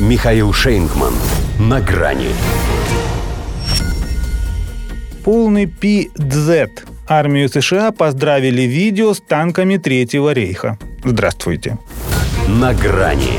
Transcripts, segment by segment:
Михаил Шейнгман. На грани. Полный PZ. Армию США поздравили видео с танками Третьего рейха. Здравствуйте. На грани.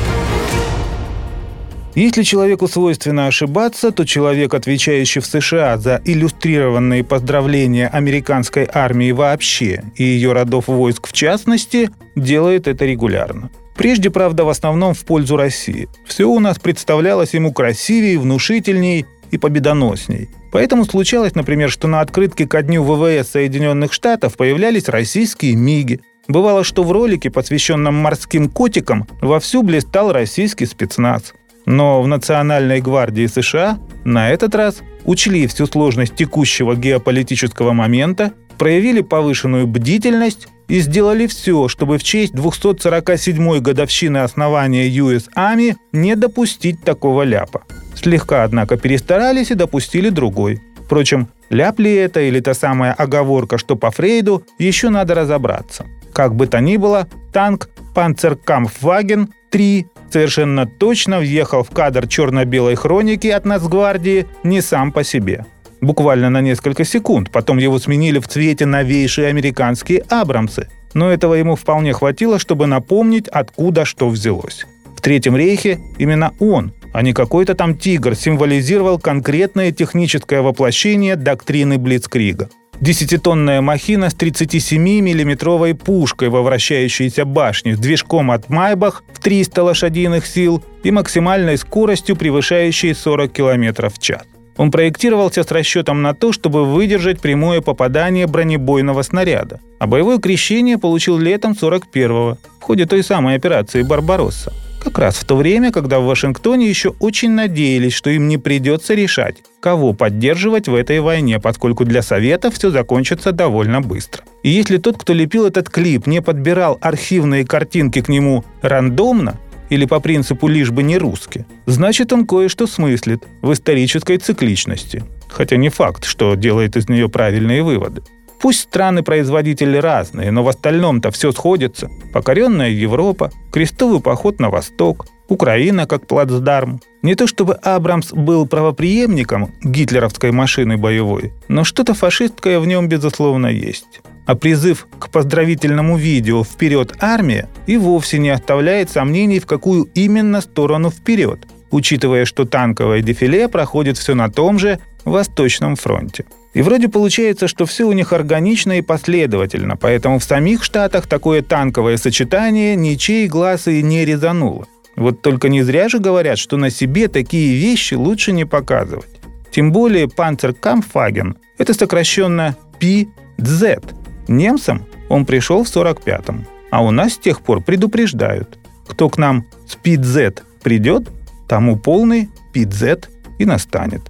Если человеку свойственно ошибаться, то человек, отвечающий в США за иллюстрированные поздравления американской армии вообще и ее родов войск в частности, делает это регулярно. Прежде, правда, в основном в пользу России. Все у нас представлялось ему красивее, внушительней и победоносней. Поэтому случалось, например, что на открытке ко дню ВВС Соединенных Штатов появлялись российские МИГи. Бывало, что в ролике, посвященном морским котикам, вовсю блистал российский спецназ. Но в Национальной гвардии США на этот раз учли всю сложность текущего геополитического момента, проявили повышенную бдительность и сделали все, чтобы в честь 247-й годовщины основания US Army не допустить такого ляпа. Слегка, однако, перестарались и допустили другой. Впрочем, ляп ли это или та самая оговорка, что по Фрейду, еще надо разобраться. Как бы то ни было, танк Panzerkampfwagen 3 совершенно точно въехал в кадр черно-белой хроники от Нацгвардии не сам по себе. Буквально на несколько секунд, потом его сменили в цвете новейшие американские Абрамсы. Но этого ему вполне хватило, чтобы напомнить, откуда что взялось. В Третьем рейхе именно он, а не какой-то там тигр, символизировал конкретное техническое воплощение доктрины Блицкрига. Десятитонная махина с 37-миллиметровой пушкой во вращающейся башне с движком от Майбах в 300 лошадиных сил и максимальной скоростью, превышающей 40 км в час. Он проектировался с расчетом на то, чтобы выдержать прямое попадание бронебойного снаряда. А боевое крещение получил летом 41-го в ходе той самой операции «Барбаросса». Как раз в то время, когда в Вашингтоне еще очень надеялись, что им не придется решать, кого поддерживать в этой войне, поскольку для Совета все закончится довольно быстро. И если тот, кто лепил этот клип, не подбирал архивные картинки к нему рандомно, или по принципу «лишь бы не русский», значит он кое-что смыслит в исторической цикличности. Хотя не факт, что делает из нее правильные выводы. Пусть страны-производители разные, но в остальном-то все сходится. Покоренная Европа, крестовый поход на восток, Украина как плацдарм. Не то чтобы Абрамс был правоприемником гитлеровской машины боевой, но что-то фашистское в нем безусловно есть. А призыв к поздравительному видео «Вперед, армия!» И вовсе не оставляет сомнений, в какую именно сторону вперед, учитывая, что танковое дефиле проходит все на том же Восточном фронте. И вроде получается, что все у них органично и последовательно, поэтому в самих Штатах такое танковое сочетание ничей глаз и не резануло. Вот только не зря же говорят, что на себе такие вещи лучше не показывать. Тем более Panzerkampfwagen – это сокращенно PZ. Немцам он пришел в 45-м, а у нас с тех пор предупреждают. Кто к нам с PZ придет, тому полный PZ и настанет.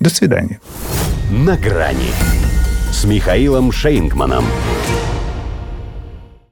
До свидания. На грани с Михаилом Шейнгманом.